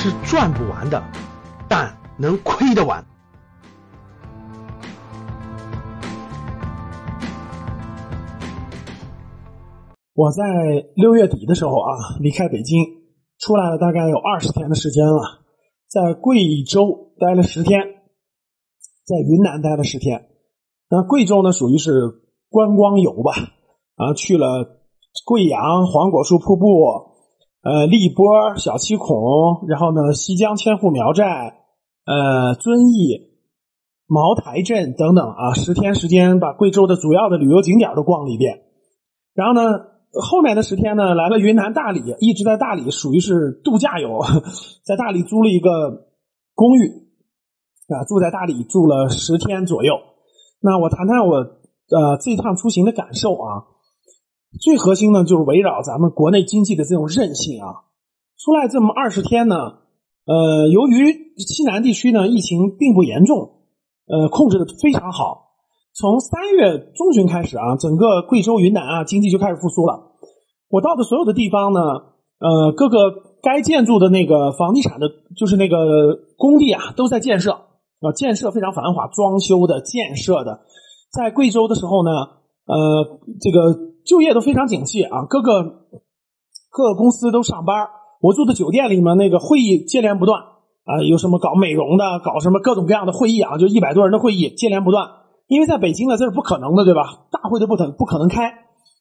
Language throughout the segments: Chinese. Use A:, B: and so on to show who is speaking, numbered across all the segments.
A: 是赚不完的，但能亏得完。
B: 我在六月底的时候啊，离开北京，出来了大概有二十天的时间了，在贵州待了十天，在云南待了十天。那贵州呢，属于是观光游吧，啊，去了贵阳黄果树瀑布，呃，荔波、小七孔，然后呢，西江千户苗寨，呃，遵义、茅台镇等等啊，十天时间把贵州的主要的旅游景点都逛了一遍，然后呢。后面的十天呢，来了云南大理，一直在大理，属于是度假游，在大理租了一个公寓，啊，住在大理住了十天左右。那我谈谈我呃这趟出行的感受啊，最核心呢就是围绕咱们国内经济的这种韧性啊。出来这么二十天呢，呃，由于西南地区呢疫情并不严重，呃，控制的非常好。从三月中旬开始啊，整个贵州、云南啊，经济就开始复苏了。我到的所有的地方呢，呃，各个该建筑的那个房地产的，就是那个工地啊，都在建设啊，建设非常繁华，装修的、建设的。在贵州的时候呢，呃，这个就业都非常景气啊，各个各个公司都上班。我住的酒店里面那个会议接连不断啊，有什么搞美容的，搞什么各种各样的会议啊，就一百多人的会议接连不断。因为在北京呢，这是不可能的，对吧？大会都不可不可能开，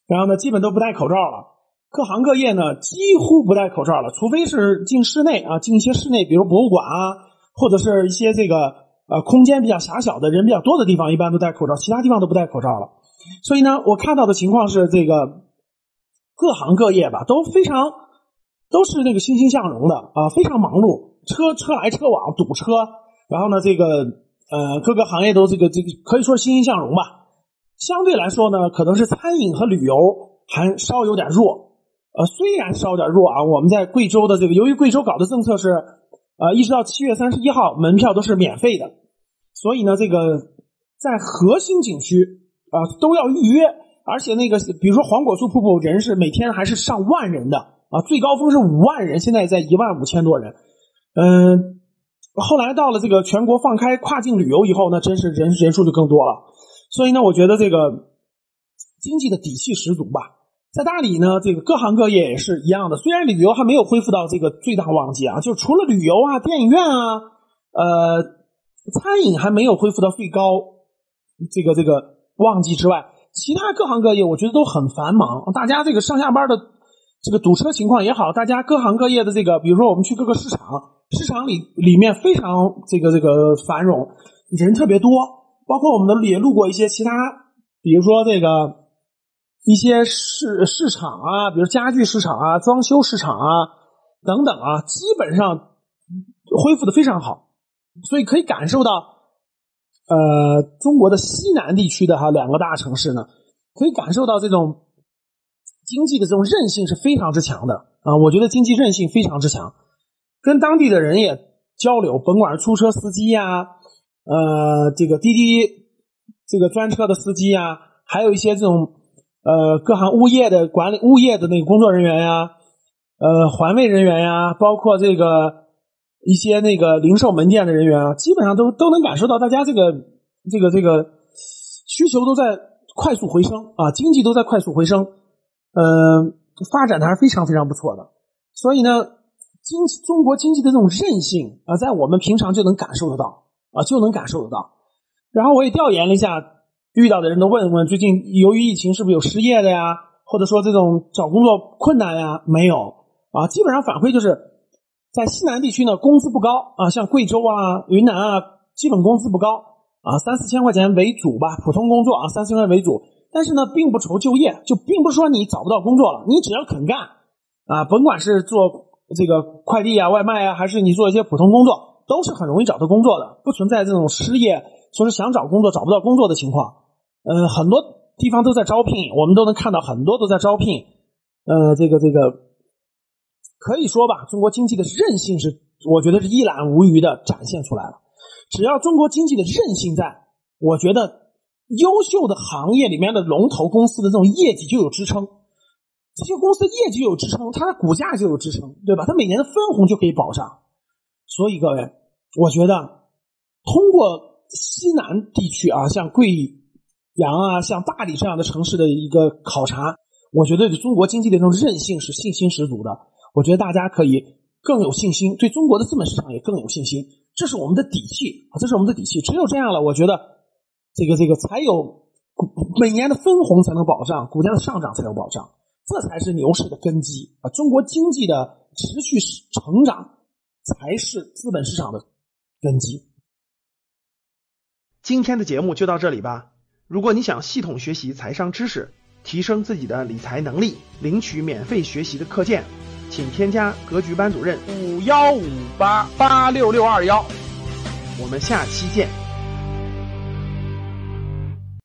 B: 然后呢，基本都不戴口罩了。各行各业呢，几乎不戴口罩了，除非是进室内啊，进一些室内，比如博物馆啊，或者是一些这个呃空间比较狭小的人比较多的地方，一般都戴口罩，其他地方都不戴口罩了。所以呢，我看到的情况是，这个各行各业吧都非常都是那个欣欣向荣的啊，非常忙碌，车车来车往，堵车，然后呢，这个。呃，各个行业都这个这个可以说欣欣向荣吧。相对来说呢，可能是餐饮和旅游还稍有点弱。呃，虽然稍有点弱啊，我们在贵州的这个，由于贵州搞的政策是，呃，一直到七月三十一号门票都是免费的，所以呢，这个在核心景区啊都要预约，而且那个比如说黄果树瀑布人是每天还是上万人的啊，最高峰是五万人，现在在一万五千多人，嗯。后来到了这个全国放开跨境旅游以后呢，真是人人数就更多了，所以呢，我觉得这个经济的底气十足吧。在大理呢，这个各行各业也是一样的，虽然旅游还没有恢复到这个最大旺季啊，就除了旅游啊、电影院啊、呃，餐饮还没有恢复到最高这个这个旺季之外，其他各行各业我觉得都很繁忙，大家这个上下班的这个堵车情况也好，大家各行各业的这个，比如说我们去各个市场。市场里里面非常这个这个繁荣，人特别多，包括我们的也路过一些其他，比如说这个一些市市场啊，比如家具市场啊、装修市场啊等等啊，基本上恢复的非常好，所以可以感受到，呃，中国的西南地区的哈两个大城市呢，可以感受到这种经济的这种韧性是非常之强的啊，我觉得经济韧性非常之强。跟当地的人也交流，甭管是出租车司机呀，呃，这个滴滴这个专车的司机呀，还有一些这种呃各行物业的管理物业的那个工作人员呀，呃环卫人员呀，包括这个一些那个零售门店的人员啊，基本上都都能感受到大家这个这个这个需求都在快速回升啊，经济都在快速回升，呃，发展的还是非常非常不错的，所以呢。经中国经济的这种韧性啊，在我们平常就能感受得到啊，就能感受得到。然后我也调研了一下，遇到的人都问问，最近由于疫情是不是有失业的呀，或者说这种找工作困难呀？没有啊，基本上反馈就是在西南地区呢，工资不高啊，像贵州啊、云南啊，基本工资不高啊，三四千块钱为主吧，普通工作啊，三四千块为主。但是呢，并不愁就业，就并不是说你找不到工作了，你只要肯干啊，甭管是做。这个快递啊、外卖啊，还是你做一些普通工作，都是很容易找到工作的，不存在这种失业，说是想找工作找不到工作的情况。呃，很多地方都在招聘，我们都能看到很多都在招聘。呃，这个这个可以说吧，中国经济的韧性是，我觉得是一览无余的展现出来了。只要中国经济的韧性在，我觉得优秀的行业里面的龙头公司的这种业绩就有支撑。这些公司业绩有支撑，它的股价就有支撑，对吧？它每年的分红就可以保障。所以各位，我觉得通过西南地区啊，像贵阳啊、像大理这样的城市的一个考察，我觉得对中国经济的这种韧性是信心十足的。我觉得大家可以更有信心，对中国的资本市场也更有信心，这是我们的底气啊，这是我们的底气。只有这样了，我觉得这个这个才有每年的分红才能保障，股价的上涨才有保障，这才是牛市的根基啊！中国经济的持续成长。才是资本市场的根基。
A: 今天的节目就到这里吧。如果你想系统学习财商知识，提升自己的理财能力，领取免费学习的课件，请添加格局班主任
B: 五幺五八八六六二幺。
A: 我们下期见。